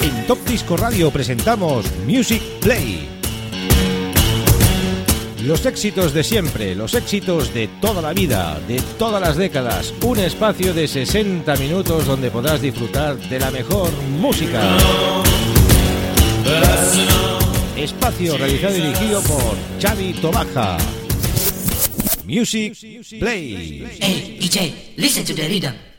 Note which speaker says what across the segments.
Speaker 1: En Top Disco Radio presentamos Music Play. Los éxitos de siempre, los éxitos de toda la vida, de todas las décadas. Un espacio de 60 minutos donde podrás disfrutar de la mejor música. Espacio realizado y dirigido por Xavi Tobaja. Music Play.
Speaker 2: Hey, DJ, listen to the rhythm.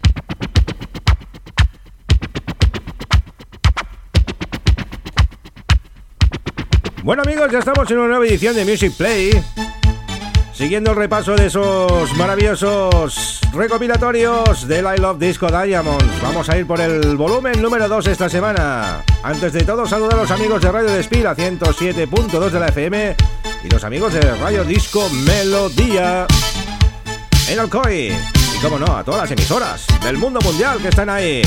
Speaker 1: Bueno amigos, ya estamos en una nueva edición de Music Play. Siguiendo el repaso de esos maravillosos recopilatorios del I Love Disco Diamonds. Vamos a ir por el volumen número 2 esta semana. Antes de todo, saludar a los amigos de Radio Despila 107.2 de la FM y los amigos de Radio Disco Melodía en Alcoy. Y como no, a todas las emisoras del mundo mundial que están ahí.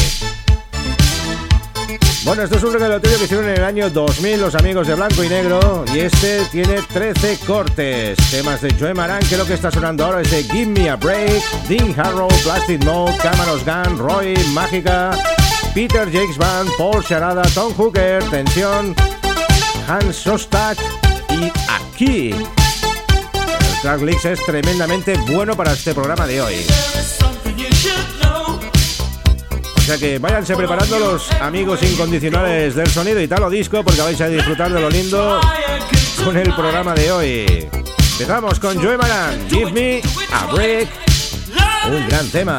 Speaker 1: Bueno, esto es un recopilatorio que hicieron en el año 2000 los amigos de Blanco y Negro y este tiene 13 cortes. Temas de Joe Maran, que lo que está sonando ahora es de Give Me a Break, Dean Harrow, Plastic Mode, Camaros Gun, Roy, Mágica, Peter Jakes Band, Paul Sharada, Tom Hooker, Tensión, Hans Sostak y aquí. El tracklist es tremendamente bueno para este programa de hoy sea que váyanse preparando los amigos incondicionales del sonido y Italo Disco porque vais a disfrutar de lo lindo con el programa de hoy. Empezamos con Joe Maran, Give Me a Break, un gran tema.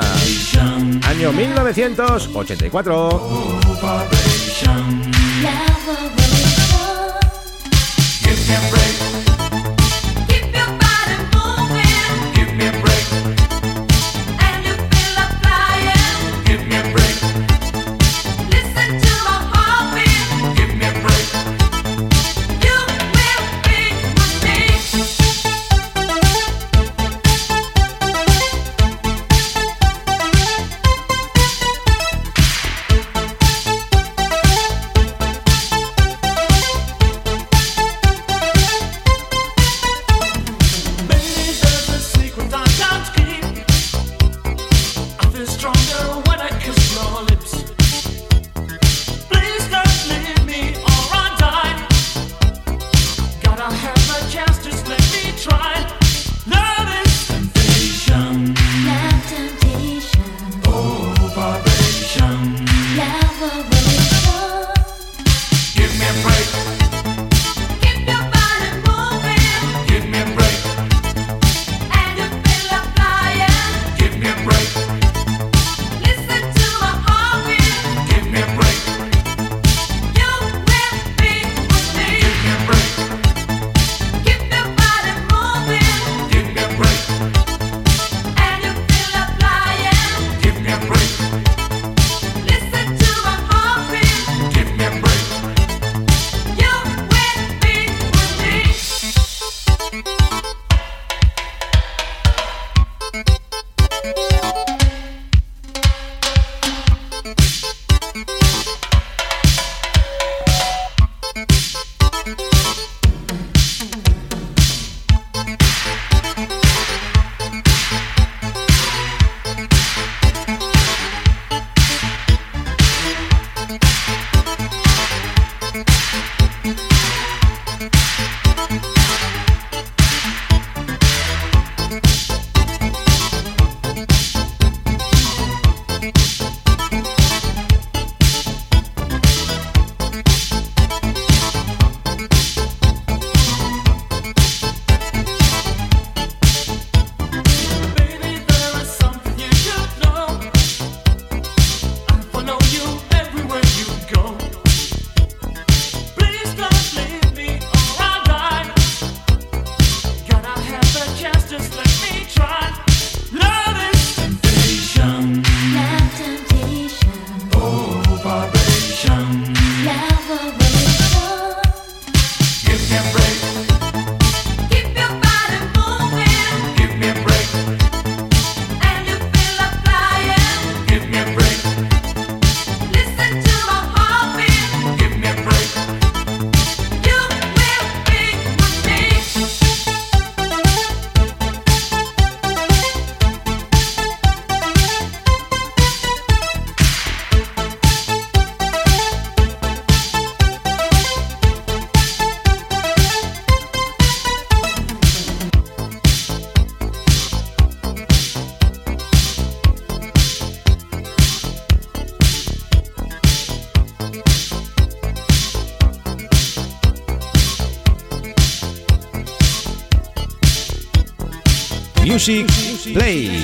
Speaker 1: Año 1984.
Speaker 3: Music Play.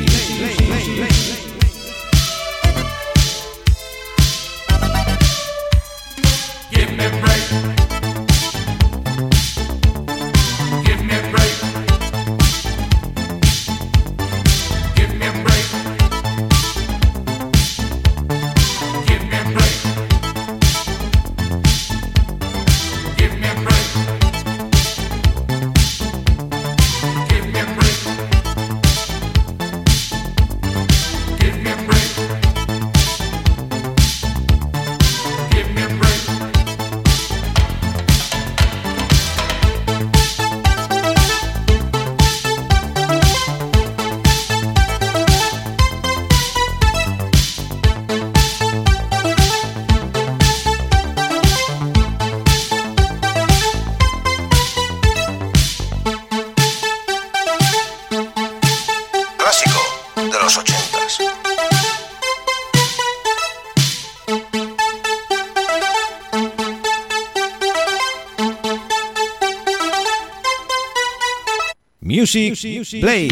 Speaker 3: Music, Play.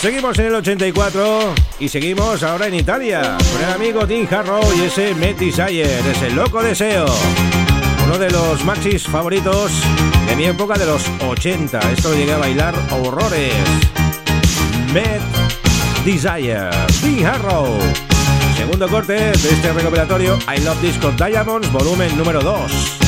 Speaker 3: Seguimos en el 84 y seguimos ahora en Italia con el amigo Tim Harrow y ese Met Desire, ese loco deseo. Uno de los maxis favoritos de mi época de los 80. Esto lo llegué a bailar horrores. Met Desire, Tim Harrow. Segundo corte de este recopilatorio I Love Disco Diamonds, volumen número 2.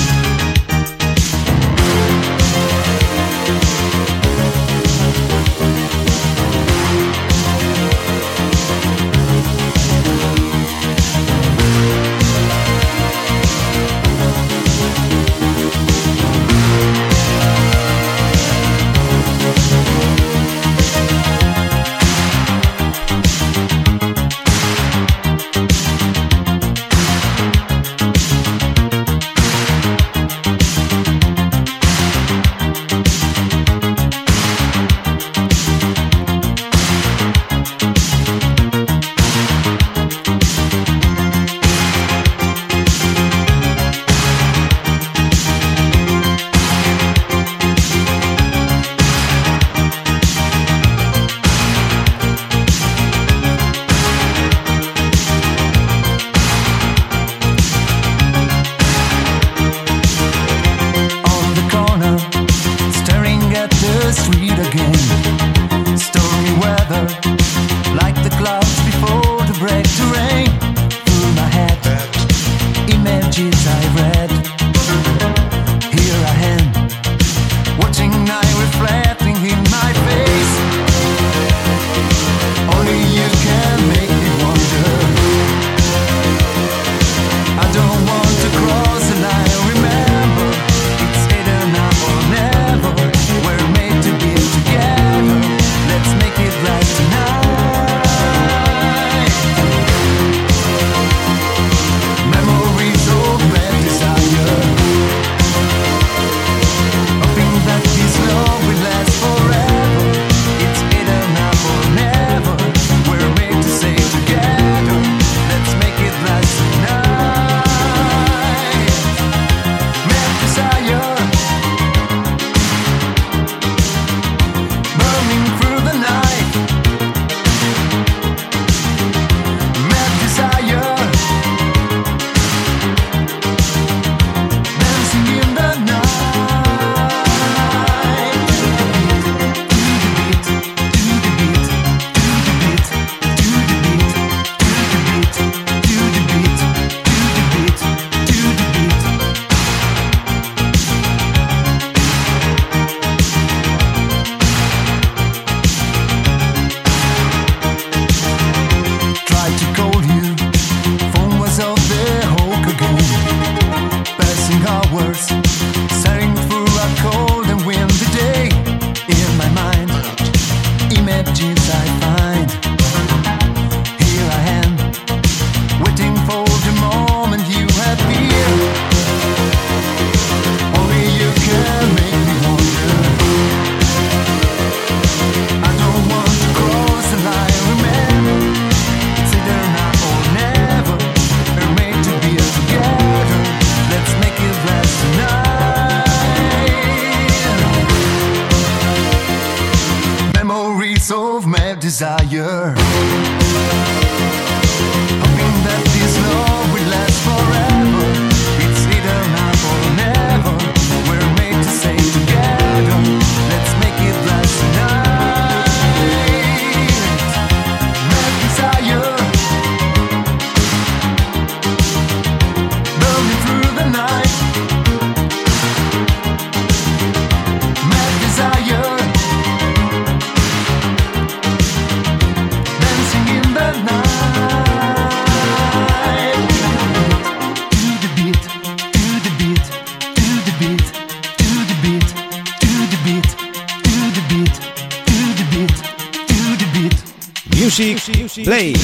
Speaker 4: Play.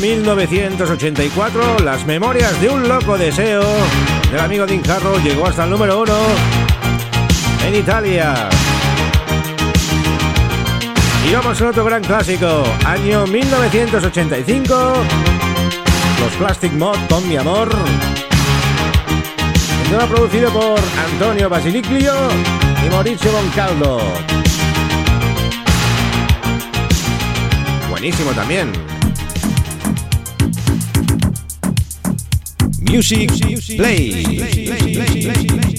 Speaker 4: 1984, Las Memorias de un Loco Deseo del amigo Dean Harrow llegó hasta el número uno en Italia. Y vamos a otro gran clásico, año 1985, Los Plastic Mod con mi amor. El producido por Antonio Basiliclio y Mauricio Boncaldo. Buenísimo también. Music Play.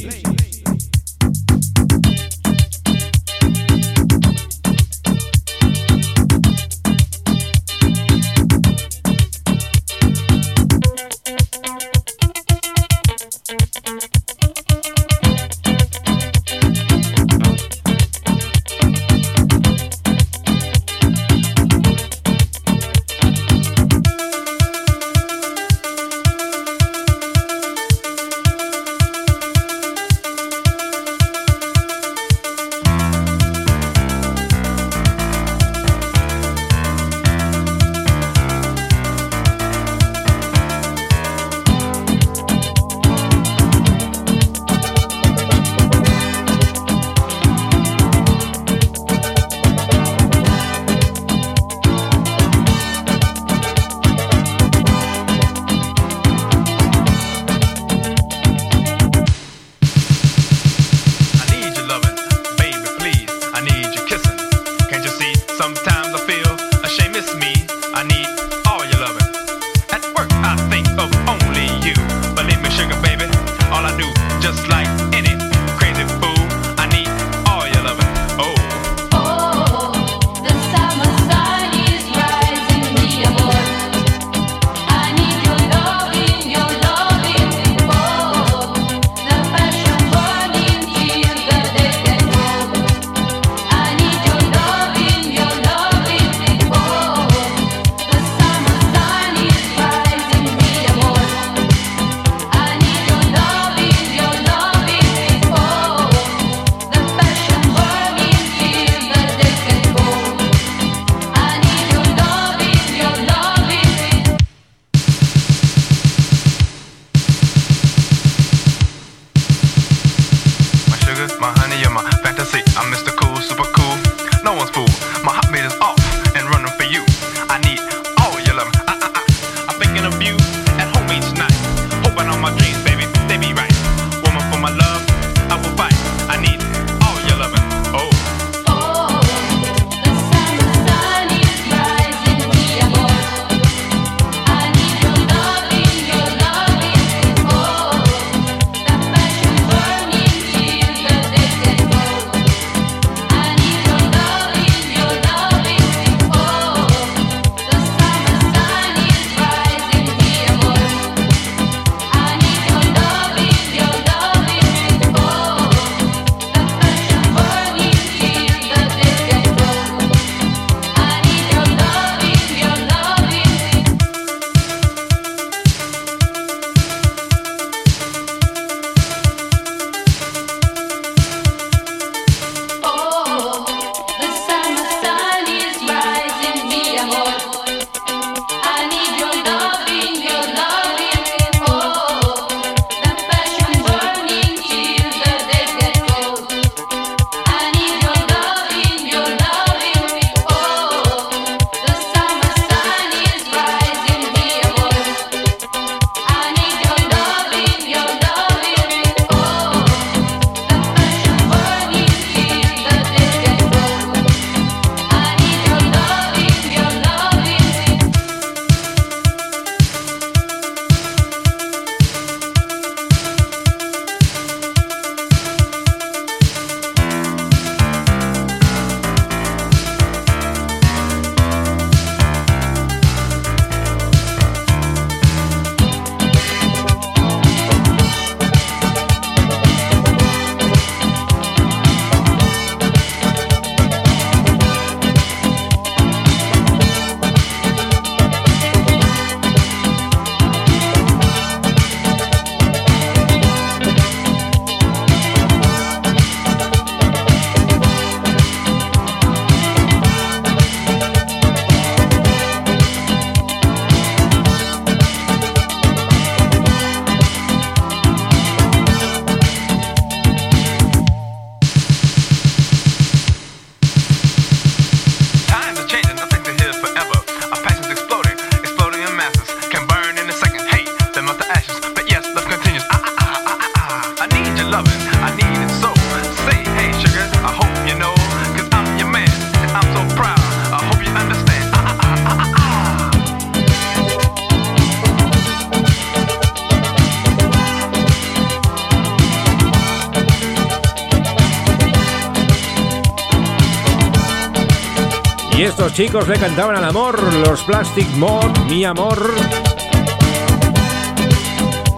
Speaker 5: chicos le cantaban al amor, los Plastic Mod, mi amor.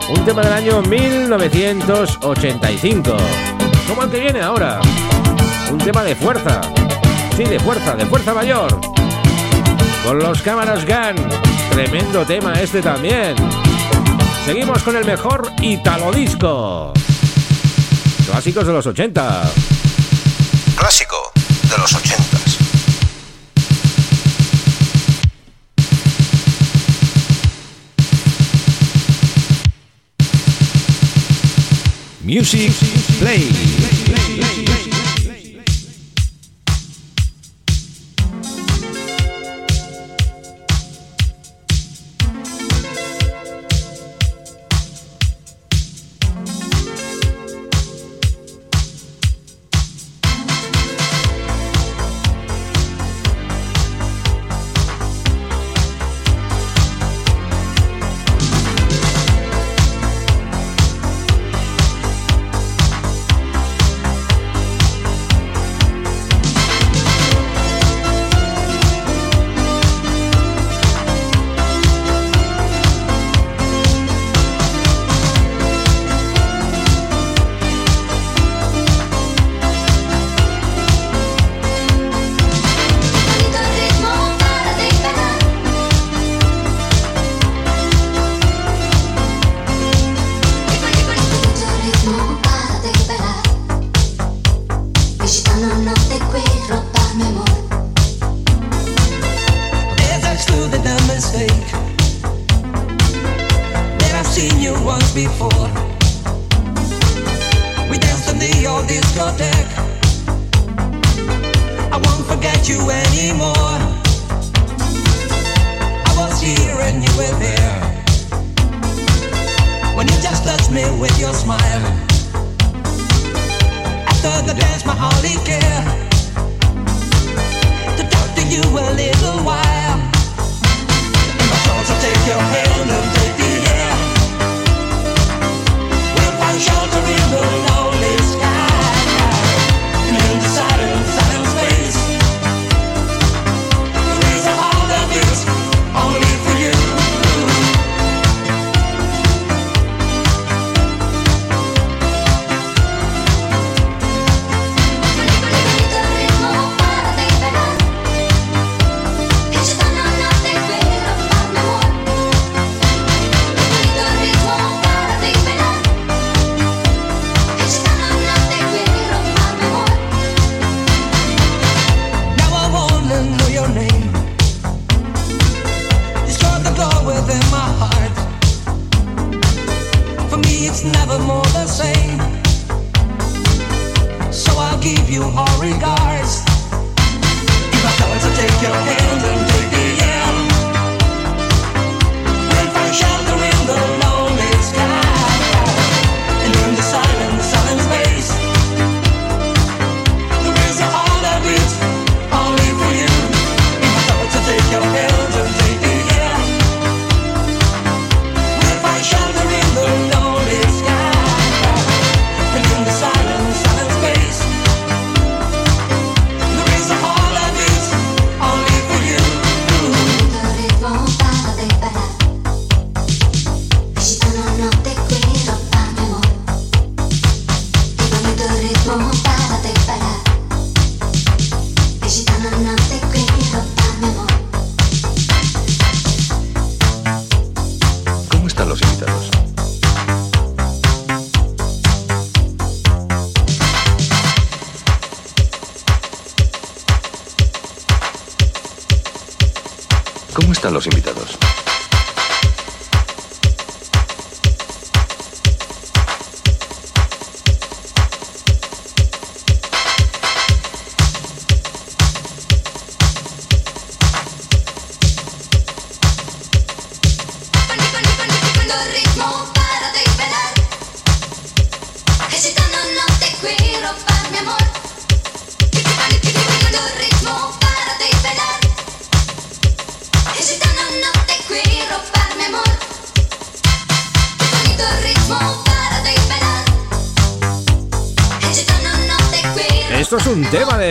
Speaker 5: Un tema del año 1985. Como el que viene ahora. Un tema de fuerza. Sí, de fuerza, de fuerza mayor. Con los cámaras GAN. Tremendo tema este también. Seguimos con el mejor Italo Disco. Clásicos de los 80. Music Play.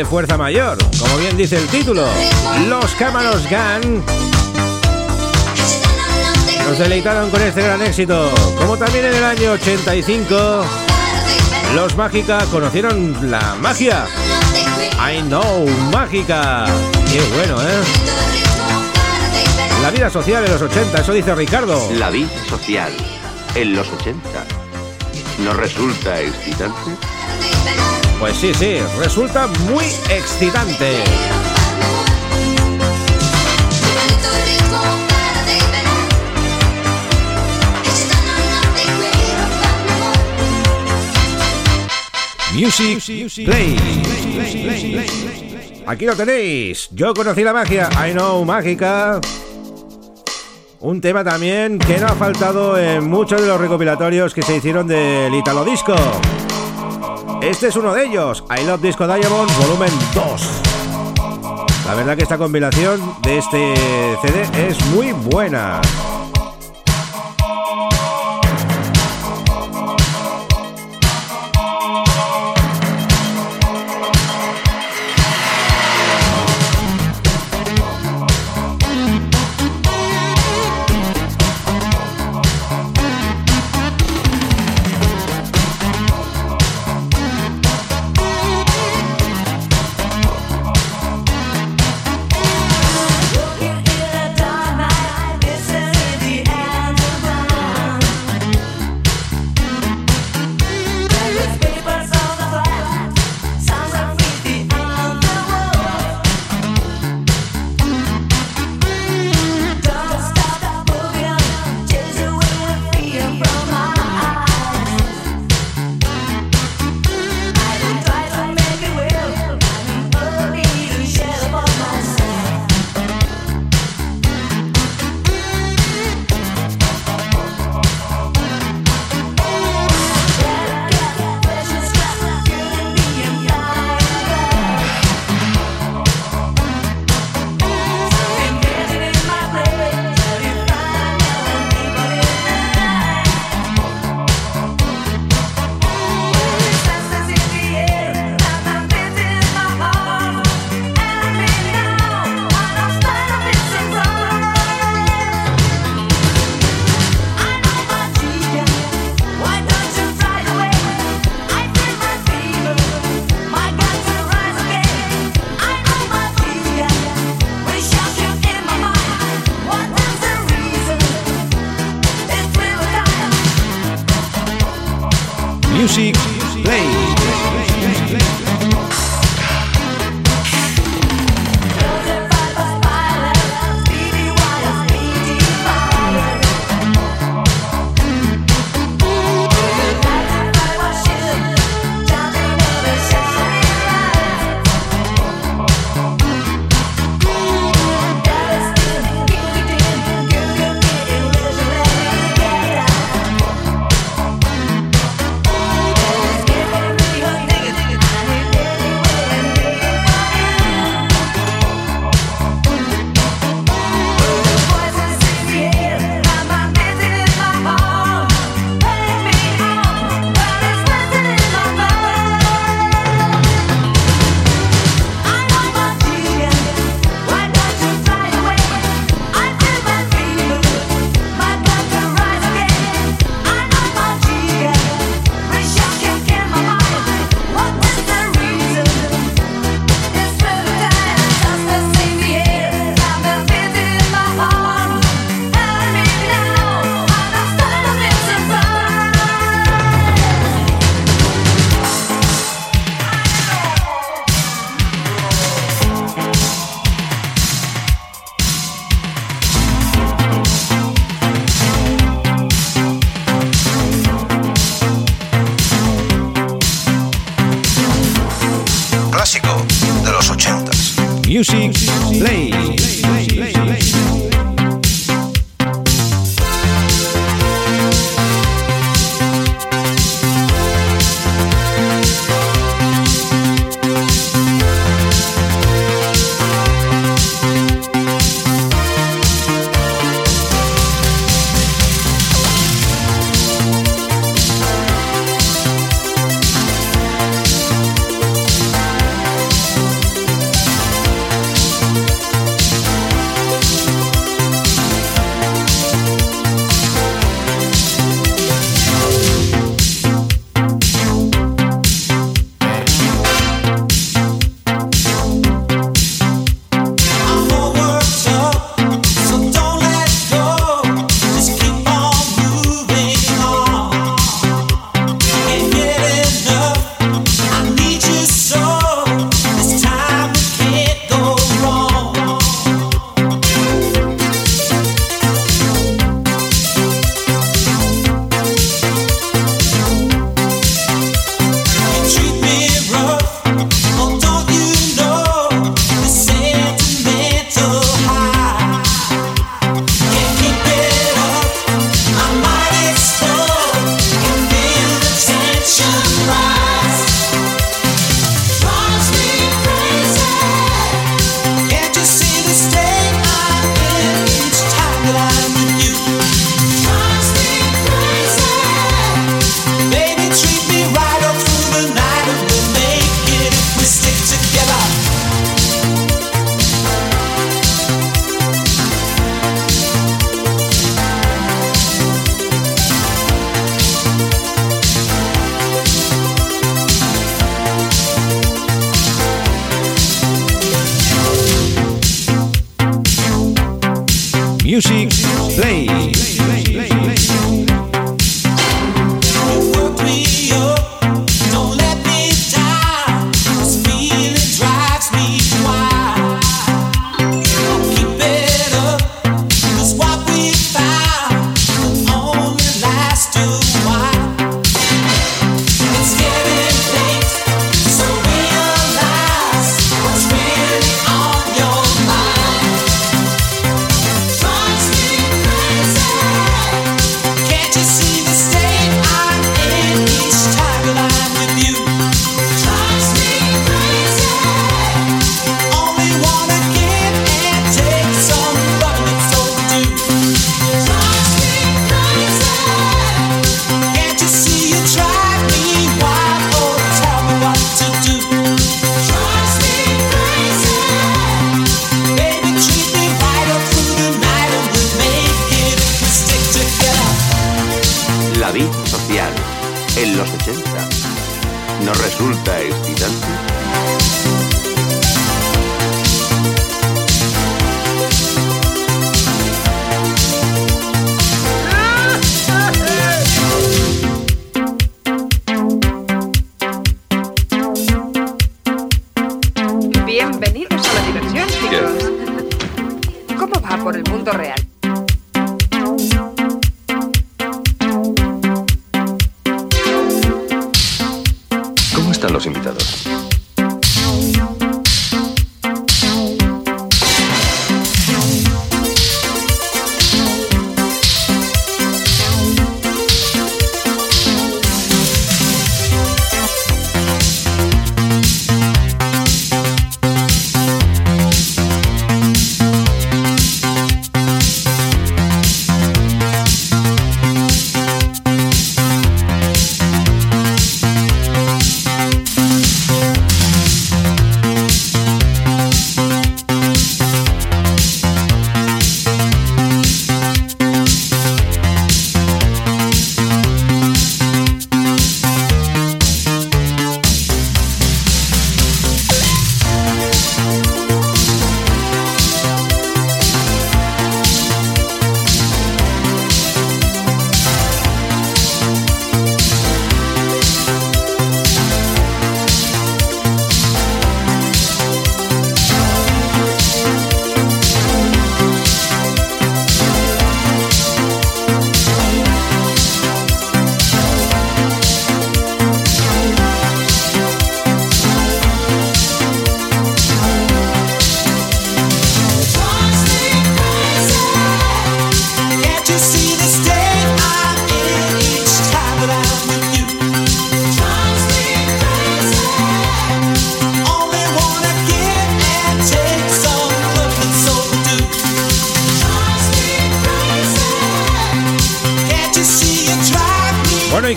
Speaker 4: Fuerza mayor, como bien dice el título. Los Cámaros Gun nos deleitaron con este gran éxito, como también en el año 85 los Mágica conocieron la magia. I know Mágica. Qué bueno, ¿eh? La vida social en los 80, eso dice Ricardo.
Speaker 6: La vida social en los 80 no resulta excitante.
Speaker 4: Pues sí, sí, resulta muy excitante. Music Play. Aquí lo tenéis. Yo conocí la magia. I know mágica. Un tema también que no ha faltado en muchos de los recopilatorios que se hicieron del Italo Disco. Este es uno de ellos, I Love Disco Diamond Volumen 2. La verdad que esta compilación de este CD es muy buena.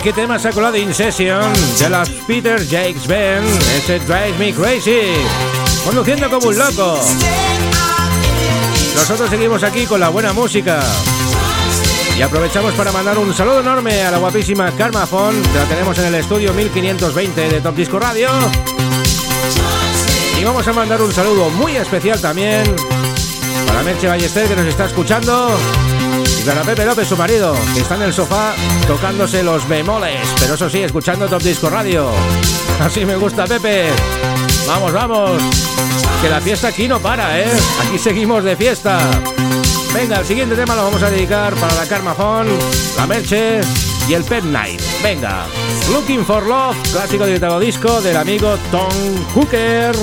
Speaker 1: Qué tema se ha colado In Session de las Peter Jakes Band? Ese Drives Me Crazy. Conduciendo como un loco. Nosotros seguimos aquí con la buena música. Y aprovechamos para mandar un saludo enorme a la guapísima Karma Fon, que la tenemos en el estudio 1520 de Top Disco Radio. Y vamos a mandar un saludo muy especial también para Merche Ballester, que nos está escuchando. Para Pepe López, su marido, que está en el sofá tocándose los bemoles, pero eso sí, escuchando Top Disco Radio. Así me gusta, Pepe. Vamos, vamos. Que la fiesta aquí no para, ¿eh? Aquí seguimos de fiesta. Venga, el siguiente tema lo vamos a dedicar para la Carmafón, la Merche y el Pet Night. Venga, Looking for Love, clásico de disco del amigo Tom Hooker.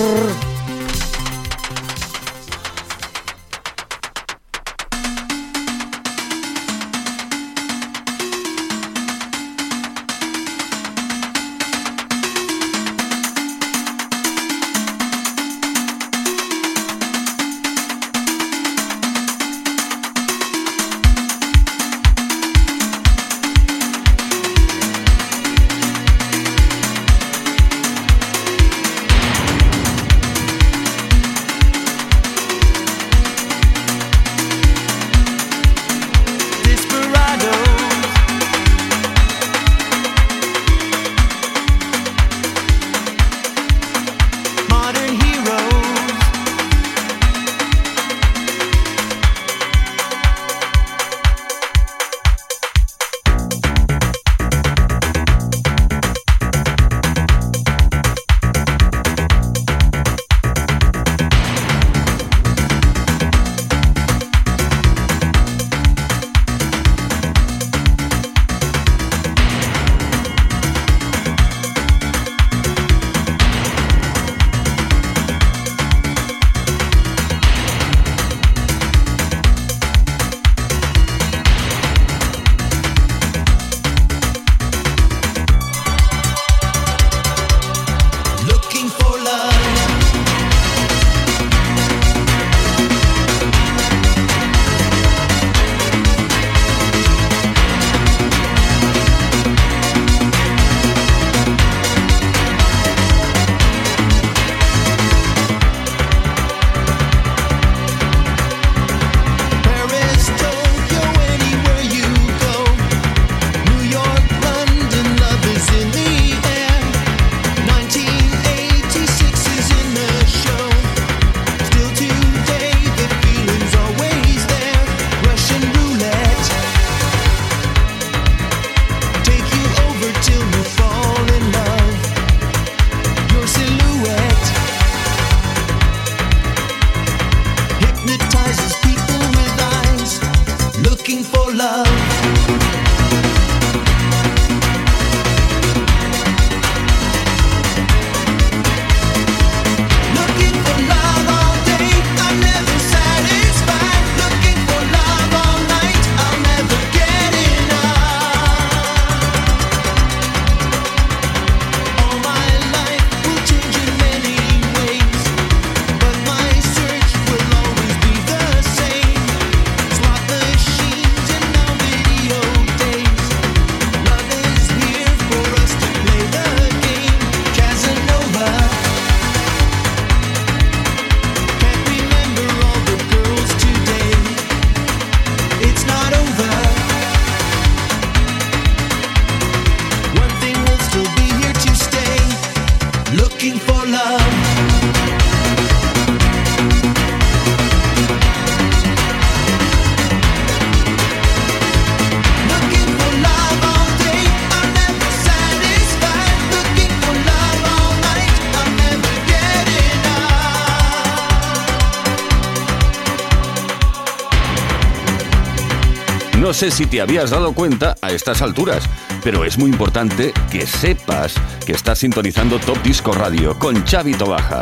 Speaker 7: Sé si te habías dado cuenta a estas alturas, pero es muy importante que sepas que estás sintonizando Top Disco Radio con Xavi Tobaja.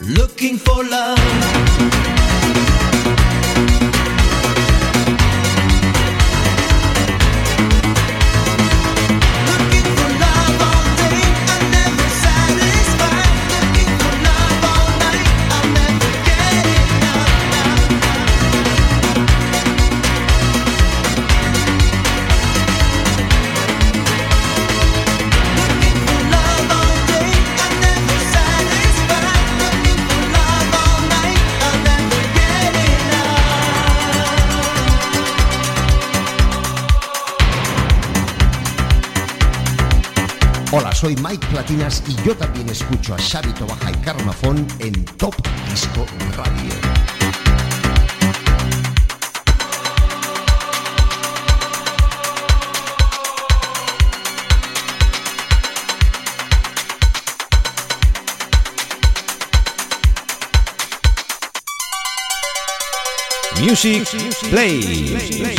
Speaker 3: Looking for love.
Speaker 8: Y yo también escucho a Xavi Tobaja y Carmafón en Top Disco Radio.
Speaker 1: Music Play.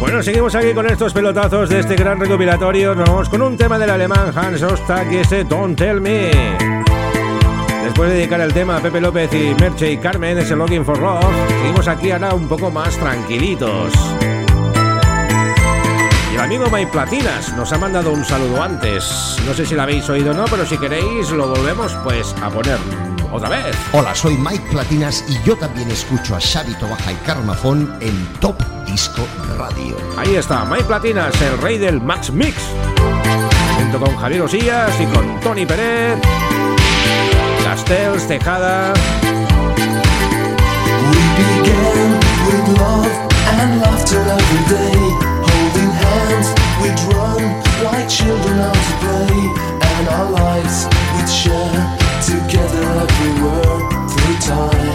Speaker 1: Bueno, seguimos aquí con estos pelotazos de este gran recopilatorio. Nos vamos con un tema del alemán Hans Ostag y ese Don't Tell Me. Después de dedicar el tema a Pepe López y Merche y Carmen, ese Looking for Love, seguimos aquí ahora un poco más tranquilitos. Y el amigo Mike Platinas nos ha mandado un saludo antes. No sé si lo habéis oído o no, pero si queréis lo volvemos pues a poner otra vez.
Speaker 8: Hola, soy Mike Platinas y yo también escucho a Xavi Tobaja y Carmafón en Top Disco Radio.
Speaker 1: Ahí está, Mike Platinas, el rey del Max Mix. Junto con Javier Osías y con Tony Pérez, Castells, Tejada.
Speaker 3: We began with love and laughter every day. Holding hands, we'd run like children out to play. And our lives we'd share the world through time.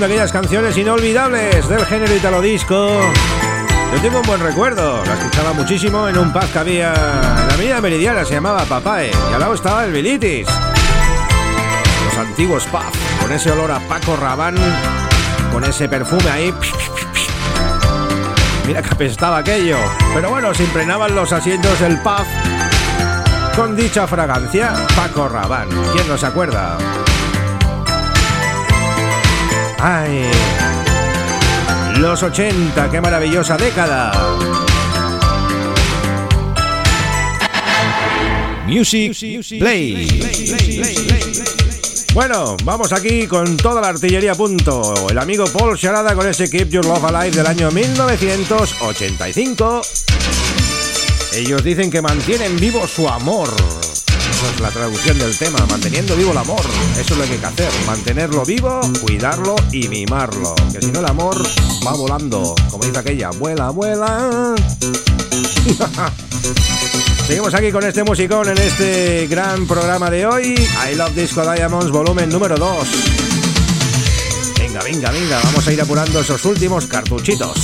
Speaker 1: De aquellas canciones inolvidables del género italo disco. Yo tengo un buen recuerdo, la escuchaba muchísimo en un pub que había en la avenida Meridiana, se llamaba Papae, y al lado estaba el Bilitis. Los antiguos pubs, con ese olor a Paco Rabanne, con ese perfume ahí. Mira que apestaba aquello. Pero bueno, se impregnaban los asientos del pub con dicha fragancia. Paco Rabanne, ¿quién no se acuerda? Ay, los 80, qué maravillosa década. Music Play. Bueno, vamos aquí con toda la artillería a punto. El amigo Paul Sharada con ese Keep Your Love Alive del año 1985. Ellos dicen que mantienen vivo su amor. Es la traducción del tema, manteniendo vivo el amor. Eso es lo que hay que hacer, mantenerlo vivo, cuidarlo y mimarlo. Que si no el amor va volando, como dice aquella, vuela, vuela. Seguimos aquí con este musicón en este gran programa de hoy. I Love Disco Diamonds, volumen número 2. Venga, venga, venga, vamos a ir apurando esos últimos cartuchitos.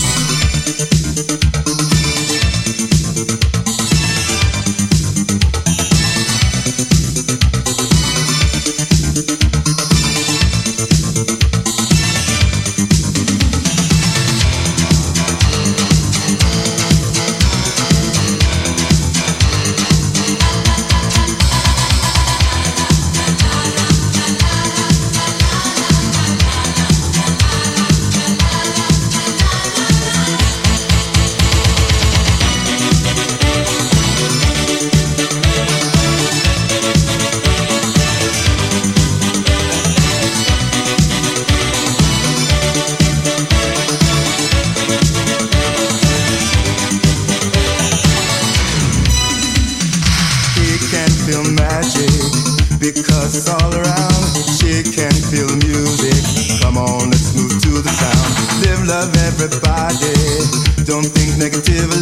Speaker 9: negativity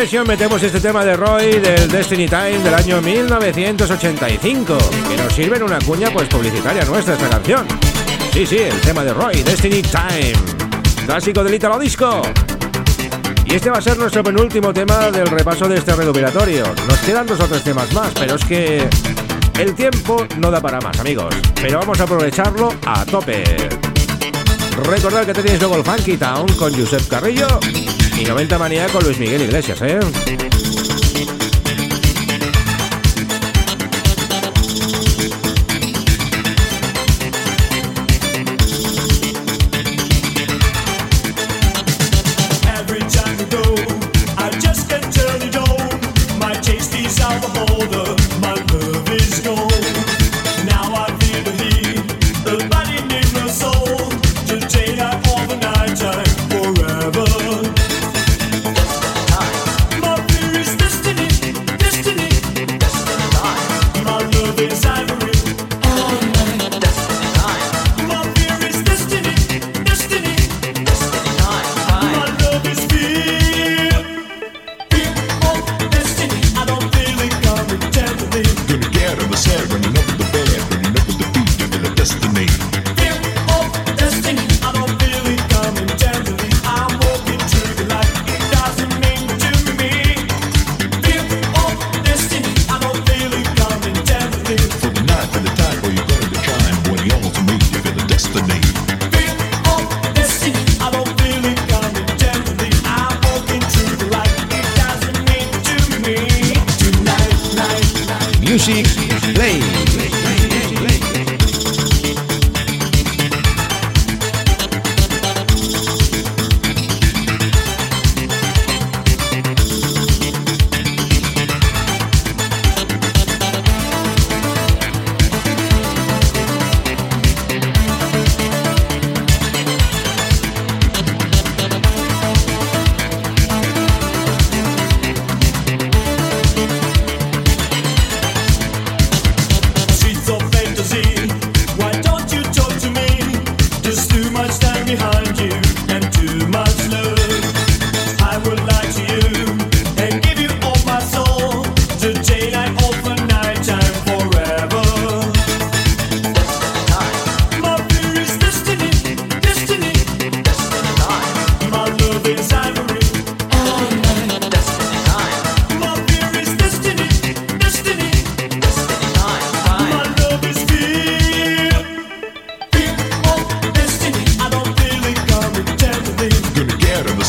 Speaker 9: Metemos este tema de Roy del Destiny Time del año 1985, que nos sirve en una cuña pues publicitaria nuestra esta canción. Sí, sí, el tema de Roy, Destiny Time, clásico del Italo Disco. Y este va a ser nuestro penúltimo tema del repaso de este recuperatorio. Nos quedan dos o tres temas más, pero es que el tiempo no da para más, amigos. Pero vamos a aprovecharlo a tope. Recordad que tenéis luego el Funky Town con Josep Carrillo y 90 manía con Luis Miguel Iglesias, ¿eh?
Speaker 3: love
Speaker 10: inside.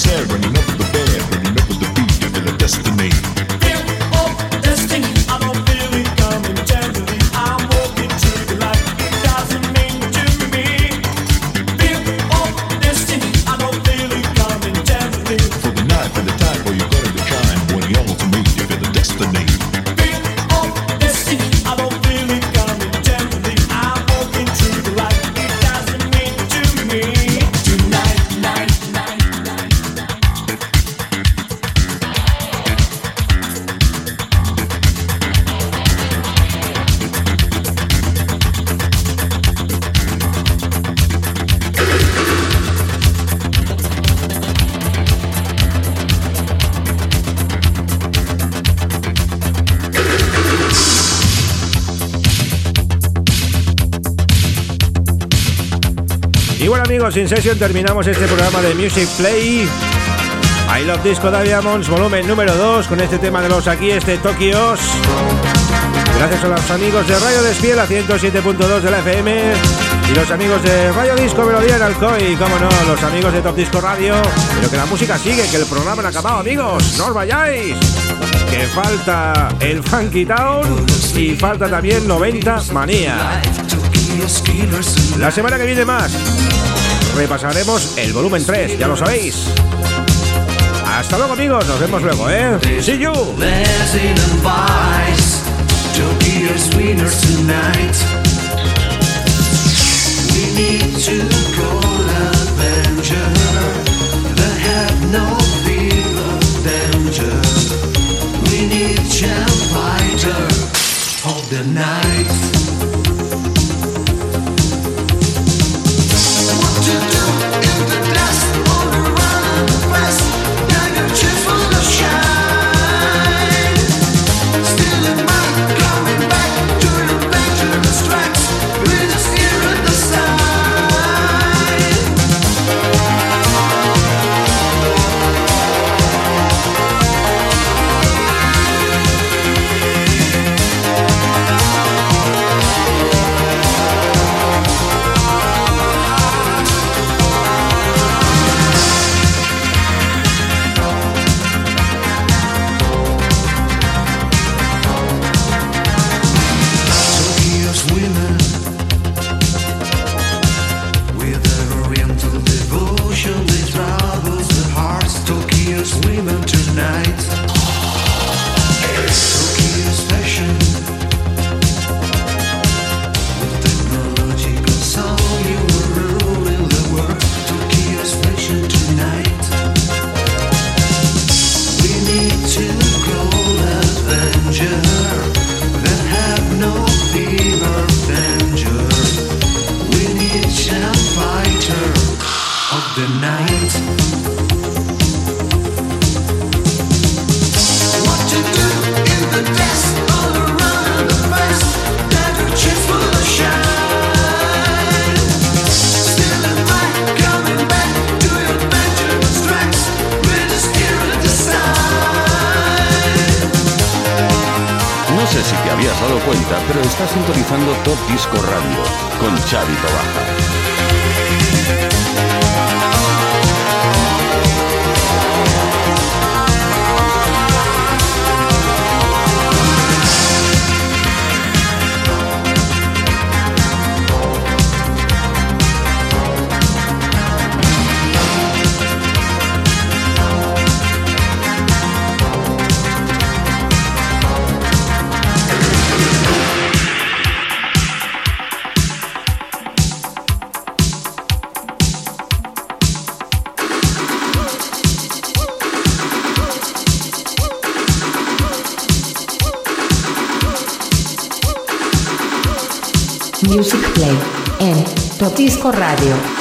Speaker 10: said when
Speaker 1: Sin Session terminamos este programa de Music Play. I Love Disco Diamonds, volumen número 2, con este tema de los aquí, este Tokios. Gracias a los amigos de Radio Despiel a 107.2 de la FM y los amigos de Radio Disco Melodía en Alcoy, y cómo no, los amigos de Top Disco Radio. Pero que la música sigue, que el programa no ha acabado, amigos. No os vayáis. Que falta el Funky Town y falta también 90 Manía. La semana que viene más repasaremos el volumen 3, ya lo sabéis. Hasta luego amigos, nos vemos luego, ¿eh? See you.
Speaker 3: the night
Speaker 7: Radio.